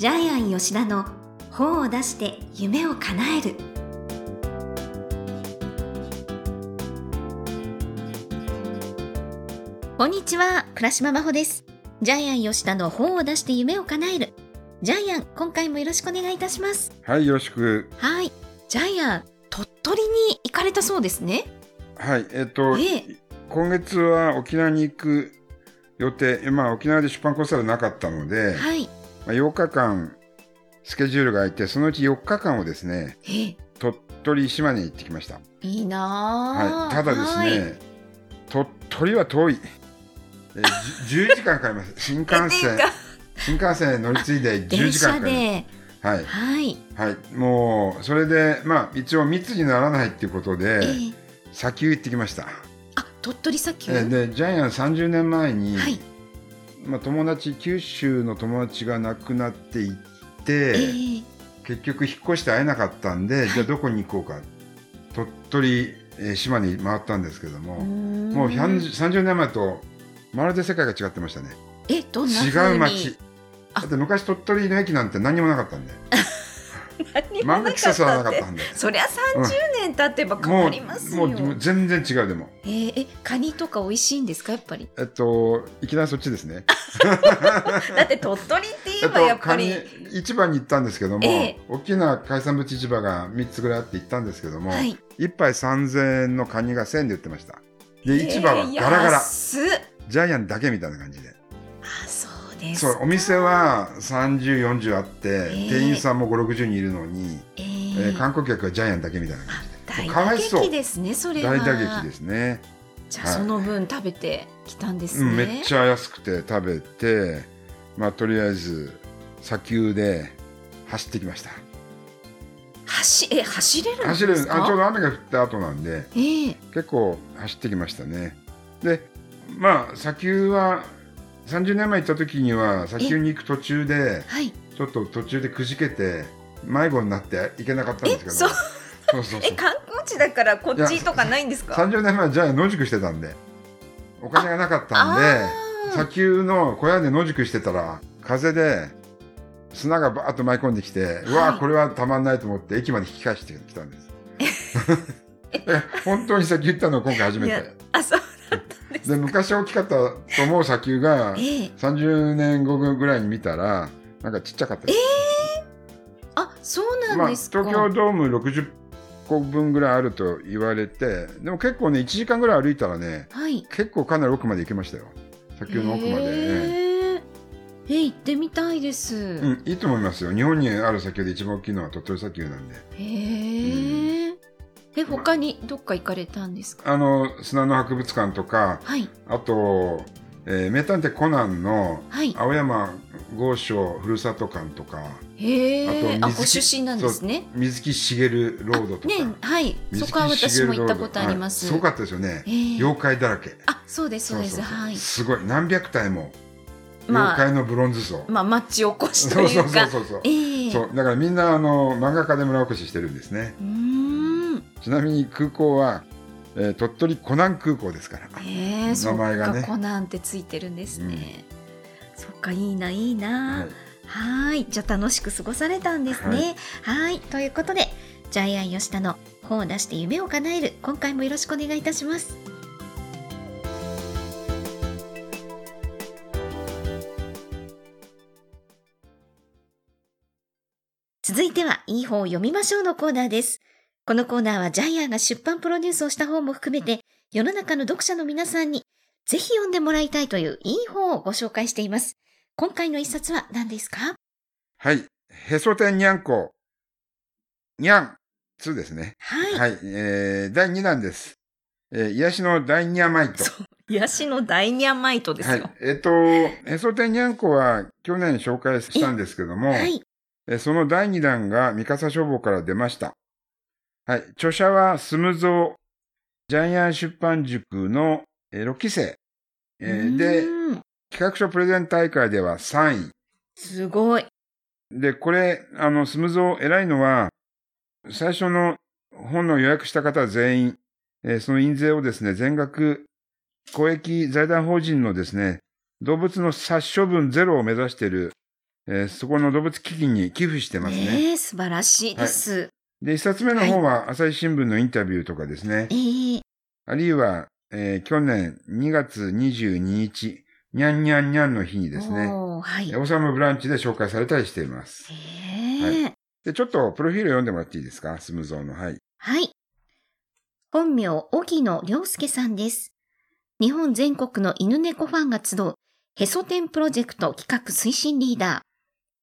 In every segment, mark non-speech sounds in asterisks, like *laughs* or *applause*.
ジャイアン吉田の本を出して夢を叶える。こんにちは倉島真帆です。ジャイアン吉田の本を出して夢を叶える。ジャイアン今回もよろしくお願いいたします。はい、よろしく。はい。ジャイアン鳥取に行かれたそうですね。はい、えっと、ええ。今月は沖縄に行く予定、まあ沖縄で出版コンサルなかったので、はいまあ、8日間スケジュールが空いて、そのうち4日間をですね、ええ鳥取、島根に行ってきました。いいなあはい、ただですね、はい鳥取は遠い。えー、じゅ10時間かかります。*laughs* 新幹線、新幹線乗り継いで10電車時間かかりでます。はい。はい、はい。もう、それで、まあ、一応密にならないっていうことで、ええ砂丘行ってきました。あ鳥取砂丘、えーでジャイアン30年前に、はいまあ、友達九州の友達が亡くなっていって、ええ。結局引っ越して会えなかったんで、じゃあどこに行こうか。鳥取、えー島に回ったんですけども、もう100 30年前とまるで世界が違ってましたね。えどんな違う街。あ。だって昔鳥取の駅なんて何にもなかったんで何も万なかったんで。そりゃ30年経てば変もわりますよ、うもうもう全然違うでも。えーえカニとか美味しいんですかやっぱり？えっといきなりそっちですね。*laughs* だって鳥取って言えばやっぱり、カニ市場に行ったんですけども、ええ。大きな海産物市場が3つぐらいあって行ったんですけども、はい。1杯3000円のカニが1000円で売ってました。で市場はガラガラ、安っ。ジャイアンだけみたいな感じでですそうお店は3040あって、ええ。店員さんも560人いるのに、ええ。ーー観光客はジャイアンだけみたいな感じ大でかわいそう。打撃ですねそれは。大打撃ですね、じゃあはい。その分食べてきたんですね、うん、めっちゃ安くて食べてまあとりあえず砂丘で走ってきました。走え走れるん走ですか？る。あちょうど雨が降った後なんでええ。結構走ってきましたね。でまあ砂丘は30年前行った時には砂丘に行く途中ではい。ちょっと途中でくじけて迷子になって行けなかったんですけど。えそう。そうそう *laughs* え観光地だからこっちとかないんですか？30年前じゃあ野宿してたんで。お金がなかったんで砂丘の小屋で野宿してたら風で砂がバーッと舞い込んできて、うわーこれはたまんないと思って駅まで引き返してきたんです。え。*laughs* 本当に砂丘行ったのは今回初めて。あそうで昔大きかったと思う砂丘がええ。30年後ぐらいに見たらなんかちっちゃかったです、あそうなまあ、んですか、東京ドーム60個分ぐらいあると言われてでも結構ね1時間ぐらい歩いたらねはい。結構かなり奥まで行けましたよ。砂丘の奥まで、ねへー。え行ってみたいです、うん、いいと思いますよ。日本にある砂丘で一番大きいのは鳥取砂丘なんで。へえ、え他にどっか行かれたんですか？あの砂の博物館とかはい。あと、えー名探偵コナンのはい。青山豪商ふるさと館とかへえああと水木ご出身なんですね。水木しげるロードとか、ねはい。そこは私も行ったことあります、はい。すごかったですよね、えー。妖怪だらけ。あそうですそうです。はい。すごい。何百体もまあ妖怪のブロンズ像、まあ町起こしとそうそうそうそうそう、ええそう。だからみんなあの漫画家で村おこししてるんですね。うーんちなみに空港は、えー鳥取コナン空港ですから。へえそっ名前がね。かコナンってついてるんですね、そっかいいないいな、はい。はーい、じゃあ楽しく過ごされたんですね。はい、ということで、ジャイアン吉田の本を出して夢を叶える、今回もよろしくお願いいたします。続いては、いい本を読みましょうのコーナーです。このコーナーはジャイアンが出版プロデュースをした本も含めて、世の中の読者の皆さんにぜひ読んでもらいたいといういい本をご紹介しています。今回の一冊は何ですか？はい。へそ天にゃんこ。にゃん2ですね。はい。はい。えー、第2弾です。えー、癒しのダイニャマイト。そう癒しのダイニャマイトですはいよ。。えっ、と、へそ天にゃんこは去年紹介したんですけども、はい。えーその第2弾が三笠書房から出ました。はい。著者はスムゾジャイアン出版塾の、えー6期生。えーで、企画書プレゼン大会では3位。すごい。で、これ、あの、スムゾ偉いのは、最初の本の予約した方は全員、えーその印税をですね、全額、公益財団法人のですね、動物の殺処分ゼロを目指しているえーそこの動物基金に寄付してますね。ねえ、素晴らしいです。で、一冊目の方は朝日新聞のインタビューとかですね。ええあるいは、えー去年2月22日、にゃんにゃんにゃんの日にですね、おーはい。オサムブランチで紹介されたりしています。ええで、ちょっとプロフィール読んでもらっていいですか？スムゾーの。はい。はい。本名、荻野良介さんです。日本全国の犬猫ファンが集う、ヘソテンプロジェクト企画推進リーダ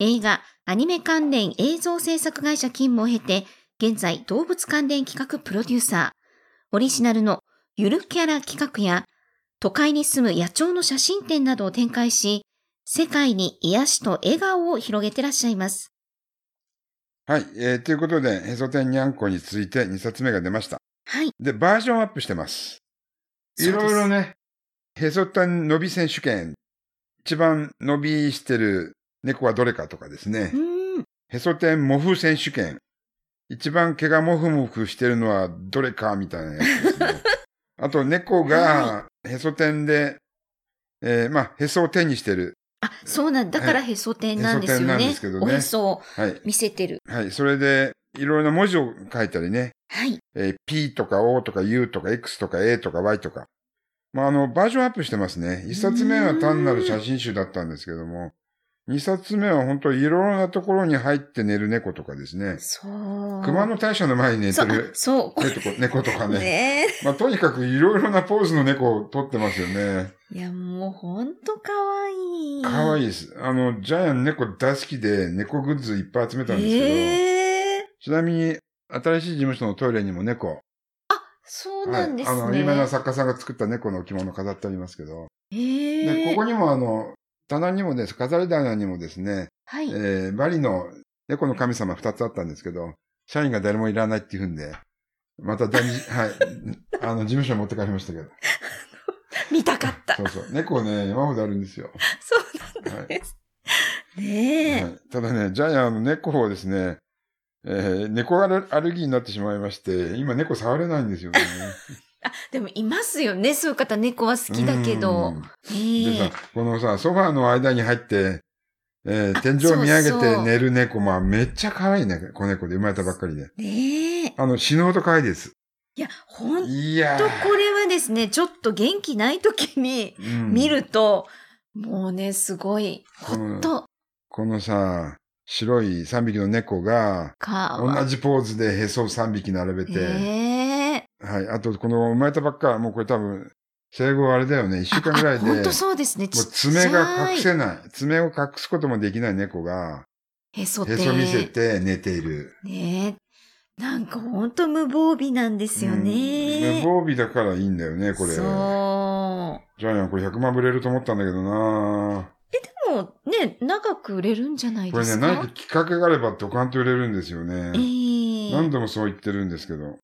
ー。映画、アニメ関連映像制作会社勤務を経て、現在動物関連企画プロデューサー。オリジナルのゆるキャラ企画や、都会に住む野鳥の写真展などを展開し、世界に癒しと笑顔を広げてらっしゃいます。はい。えーということで、ヘソテンニャンコについて2冊目が出ました。はい。で、バージョンアップしてます。いろいろね、ヘソテン伸び選手権、一番伸びしてる猫はどれかとかですねう。ーん。ヘソテンモフ選手権。一番毛がモフモフしてるのはどれかみたいなやつですね。*laughs* あと、猫がヘソテンで、えーまあ、へそを手にしてる。あ、そうなんだ。だからへそ天なんですよね。へそ天なんですけどねおへそをはい。見せてる。はい。それで、いろいろな文字を書いたりね。はい。えー P とか O とか U とか X とか A とか Y とか。まあ、あの、バージョンアップしてますね。一冊目は単なる写真集だったんですけども、二冊目は本当いろいろなところに入って寝る猫とかですね。そう。熊の大社の前に寝そう、あてるそう。こ猫と猫とかれね。ねまあ、とにかくいろいろなポーズの猫を撮ってますよね。いや、もうほんとかわいい。かわいいい。です。あの、ジャイアン猫大好きで猫グッズいっぱい集めたんですけど、ええちなみに新しい事務所のトイレにも猫、そうなんですね。あの、有名な作家さんが作った猫の置物飾ってありますけど、ええで、ここにもあの、棚にもです、飾り棚にもですね、はい。えーバリの猫の神様二つあったんですけど、社員が誰もいらないって言うんで、また大事、*laughs* はい、あの、事務所に持って帰りましたけど。*laughs* 見たかったそ。うそう。猫ね、山ほどあるんですよ。そうなんです。ねえ。はい、ただね、ジャイアンの猫をですね、えー猫アレルギーになってしまいまして、今猫触れないんですよね。あ、でもいますよね。そういう方、猫は好きだけどでさ、このさ、ソファーの間に入って、えーあ天井を見上げて寝る猫、まあめっちゃ可愛いね、子猫で生まれたばっかりで。ねえ。あの、死ぬほど可愛いです。いや、ほんとこれはですね、ちょっと元気ない時にうん見ると、もうね、すごい、ほうんっと、このさ、白い3匹の猫が、同じポーズでへそを3匹並べて、ねえ。はい。あと、この生まれたばっか、もうこれ多分、生後あれだよね、1週間ぐらいで、ほんとそうですね。もう爪が隠せない。爪を隠すこともできない猫が、へそてへそ見せて寝ている。ねえ。なんかほんと無防備なんですようんね。無防備だからいいんだよね、これ。ジそう。ャイアンこれ100万ぶれると思ったんだけどなでもね、長く売れるんじゃないこれね、ですか？何かきっかけがあればドカンと売れるんですよね。ええ何度もそう言ってるんですけど。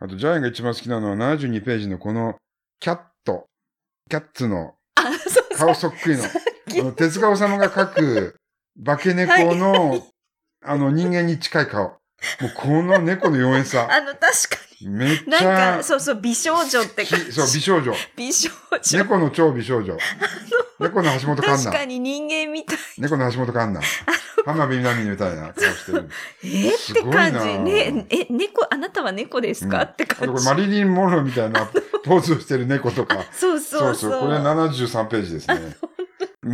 あと、ジャイアンが一番好きなのは72ページのこの、キャット。キャッツの。顔そっくりの。きあの、手塚治虫が描く化け猫の、*laughs* あの、人間に近い顔。もうこの猫の妖艶さ。*laughs* あの、確かめっに。なんちゃ、か、そうそう、美少女って感じ。きそう、美少女。美少女。猫の超美少女。*laughs* 猫の橋本環奈。確かに人間みたい。猫の橋本環奈。浜辺美波みたいな顔してる。えって感じ。ねえ、猫、あなたは猫ですか、うんってあとこ感じ。れマリリン・モンローみたいなポーズをしてる猫とか。*laughs* そうそうそう。これ73ページですね。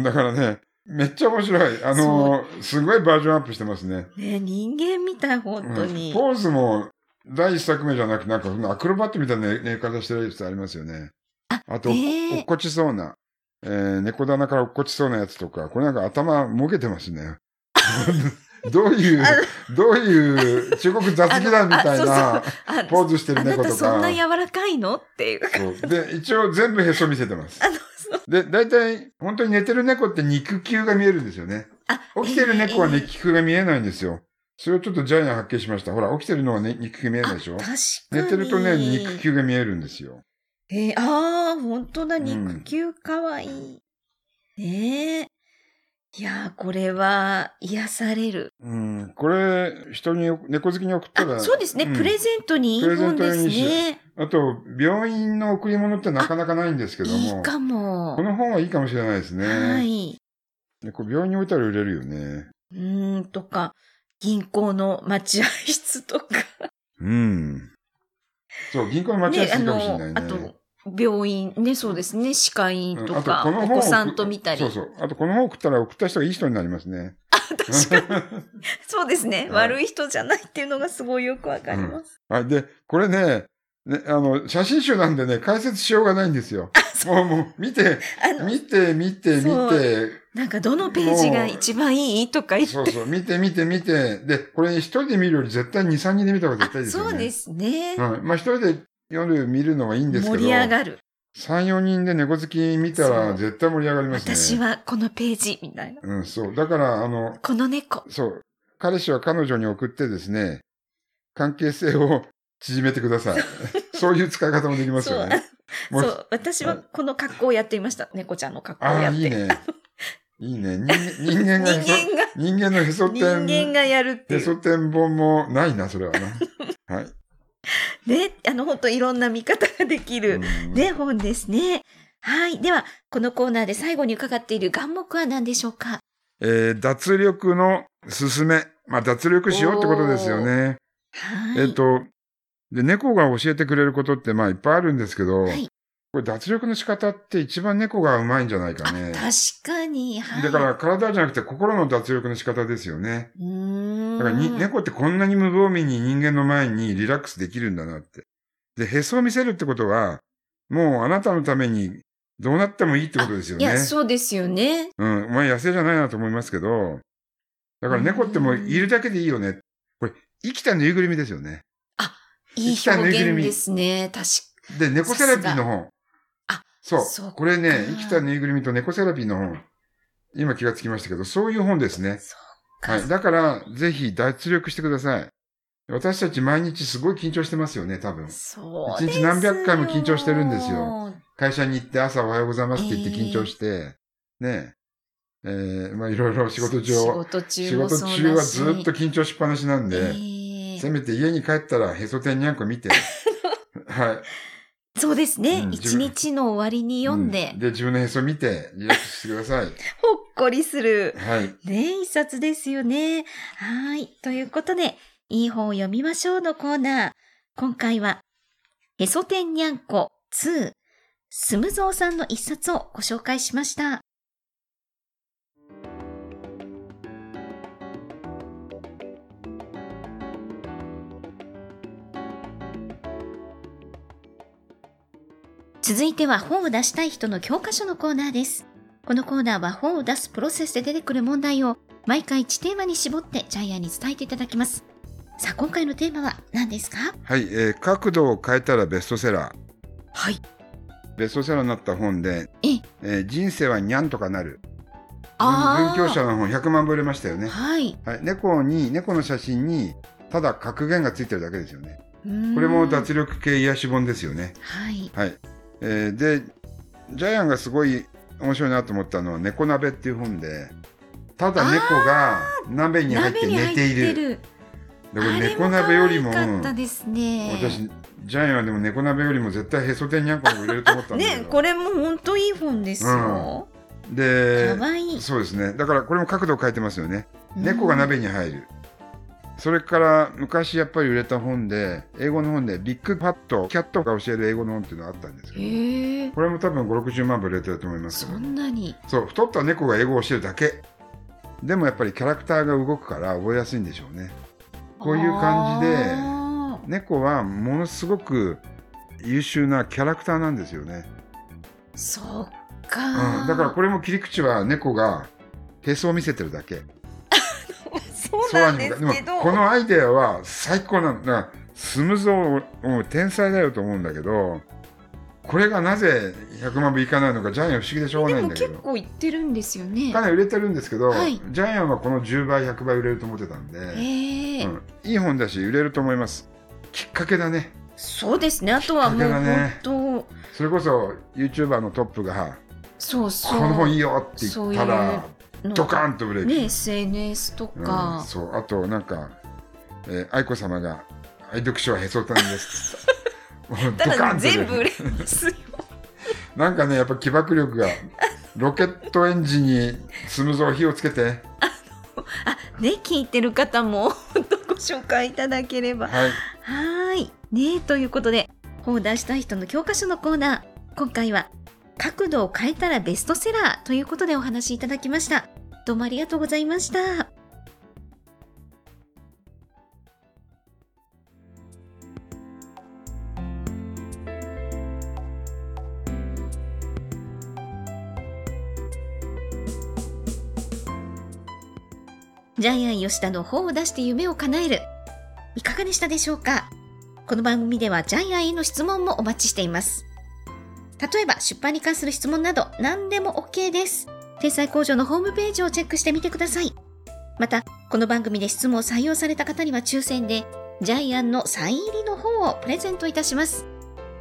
だからね、めっちゃ面白い。あの、すごいバージョンアップしてますね。ね人間みたい、本当に。うんポーズも第一作目じゃなくなんかアクロバットみたいな寝方してるやつありますよね。あと、ねえ落っこちそうな、えー猫棚から落っこちそうなやつとか、これなんか頭もげてますね。*laughs* どういう、どういう中国雑技団みたいあなあポーズしてる猫とかたそんな。柔らかいの？っていう。で、一応全部へそ見せてます。で、大体、本当に寝てる猫って肉球が見えるんですよね。あ起きてる猫はえー肉球が見えないんですよ。それをちょっとジャイアン発見しました。ほら、起きてるのは、ね、肉球見えないでしょ？確かに。寝てるとね、肉。球が見えるんですよ。えー、ああ、本当だ、ん肉球かわいい。ねえ。いやー、これは癒される。うん。これ、人に、猫好きに送ったら。あ、そうですね、んプレゼントにいい本ですね。あと、病院の贈り物ってなかなかないんですけども。いいかもこ。の本はいいかもしれないですね。はい。でこれ病院に置いたら売れるよね。うーん、とか、銀行の待合室とか。うん。そう、銀行の待合室かもしれないね。あと、病院ね、そうですね、歯科医院とうんあか、お子さんと見たり。そうそう。あとこの本送ったら送った人がいい人になりますね。*laughs* 確かに。*laughs* そうですね、はい悪い人じゃないっていうのがすごいよくわかります。はい。で、これね、ね、あの、写真集なんでね、解説しようがないんですよ。もう、もう、見て、見て、見て、見そうて、なんかどのページが一番いいとか言って。そうそう、見て、見て、見て、で、これ一人で見るより絶対2、3人で見た方が絶対いいですよね。そうですね。はい。まあ一人で読る、見るのはいいんですけど、盛り上がる。3、4人で猫好き見たら絶対盛り上がりますね。私はこのページ、みたいな。うん、そう。だから、あの、この猫。そう。彼氏は彼女に送ってですね、関係性を *laughs* 縮めてください。そういう使い方もできますよね。もそう、私はこの格好をやっていました。猫ちゃんの格好をああ、やって。いいね。いいね。人間がへそ、人間が、人間のへそ人間天、がやるってへそいう。天本もないな、それはな。はい。*laughs* ね、あの、本当いろんな見方ができる、うんね、本ですね。はい。では、このコーナーで最後に伺っている眼目は何でしょうか？えー脱力のすすめ。まあ、脱力しようってことですよね。はい。えっ、と、で、猫が教えてくれることって、まあ、いっぱいあるんですけど、はいこれ脱力の仕方って一番猫がうまいんじゃないかね。確かに、はい。だから、体じゃなくて心の脱力の仕方ですよね。うーん。だからに、猫ってこんなに無防備に人間の前にリラックスできるんだなって。で、へそを見せるってことは、もうあなたのためにどうなってもいいってことですよね。いや、そうですよね。うん。お前野生じゃないなと思いますけど、だから猫ってもういるだけでいいよね。これ、生きたぬいぐるみですよね。いいいぐるみ表現ですね。確かで、猫セラピーの本。あそう。そこれね、生きたぬいぐるみと猫セラピーの本。今気がつきましたけど、そういう本ですね。はい。だから、ぜひ脱力してください。私たち毎日すごい緊張してますよね、多分。そう一日何百回も緊張してるんですよ。会社に行って朝おはようございますって言って緊張して、ねえ、えーまあいろいろ仕事中仕を、事中仕事中はずっと緊張しっぱなしなんえで、ーせめて家に帰ったらへそ天にゃんこ見て、*laughs* はい。そうですね。うん一日の終わりに読んでう、で、自分のへそ見てリラックスしてください。*laughs* ほっこりする。はい。ね一冊ですよね。はい。ということで、いい本を読みましょうのコーナー。今回は、へそ天にゃんこ2、すむぞうさんの一冊をご紹介しました。続いては本を出したい人の教科書のコーナーです。このコーナーは本を出すプロセスで出てくる問題を毎回1テーマに絞ってジャイアンに伝えていただきます。さあ、今回のテーマは何ですか？はい、えー角度を変えたらベストセラー。はい。ベストセラーになった本で、ええー人生はにゃんとかなる。文あー文教者の本100万部売れましたよね。はい。はい、猫に、猫の写真に、ただ格言がついてるだけですよね。これも脱力系癒し本ですよね。はい。はい。えーで、ジャイアンがすごい面白いなと思ったのは、猫鍋っていう本で、ただ猫が鍋に入って寝ている。る。でこれあれ猫鍋よりも。私、ジャイアンはでも猫鍋よりも絶対へそ天にゃんこの方が売れると思ったんだけど。ね、これも本当いい本ですよ。で可、愛いそうですね。だからこれも角度を変えてますよね。猫がうん鍋に入る。それから昔やっぱり売れた本で、英語の本でビッグパット、キャットが教える英語の本っていうのがあったんですけど。これも多分5、60万部売れてると思いますけそど、んなに？そう、太った猫が英語を教えるだけ。でもやっぱりキャラクターが動くから覚えやすいんでしょうね。こういう感じで、あ猫はものすごく優秀なキャラクターなんですよね。ーそっうか。ん、だからこれも切り口は猫がへそを見せてるだけ。そうなんですけど。このアイデアは最高なの。だスムゾーもう天才だよと思うんだけど、これがなぜ100万部いかないのかジャイアン不思議でしょうがでないんだけど。も結構言ってるんですよね。かなり売れてるんですけど、はいジャイアンはこの10倍100倍売れると思ってたんで、うん、いい本だし売れると思います。きっかけだね。そうですね。あとはもう本当、それこそ YouTuber のトップが、そうそう。この本いいよって言ったら、のドカーンとブレイク。ね、SNS とうんか。そうあとなんか、えー愛子様が「愛読書はへそたんです *laughs*」もうドカただンとブレイク全部売れますよ。なんかねやっぱ起爆力がロケットエンジンに積むぞ火をつけて。あ、ね、聞いてる方もご紹介いただければ。はい。はーい。ねということで、本を出したい人の教科書のコーナー。今回は、角度を変えたらベストセラーということでお話しいただきました。どうもありがとうございました。ジャイアン吉田の本を出して夢を叶える。いかがでしたでしょうか？この番組ではジャイアンへの質問もお待ちしています。例えば出版に関する質問など何でも OK です。天才工場のホームページをチェックしてみてください。また、この番組で質問を採用された方には抽選で、ジャイアンのサイン入りの本をプレゼントいたします。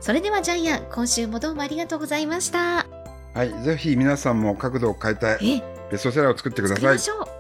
それではジャイアン、今週もどうもありがとうございました。はい。ぜひ皆さんも角度を変えたいえ、ベストセラーを作ってください作りま。しょう。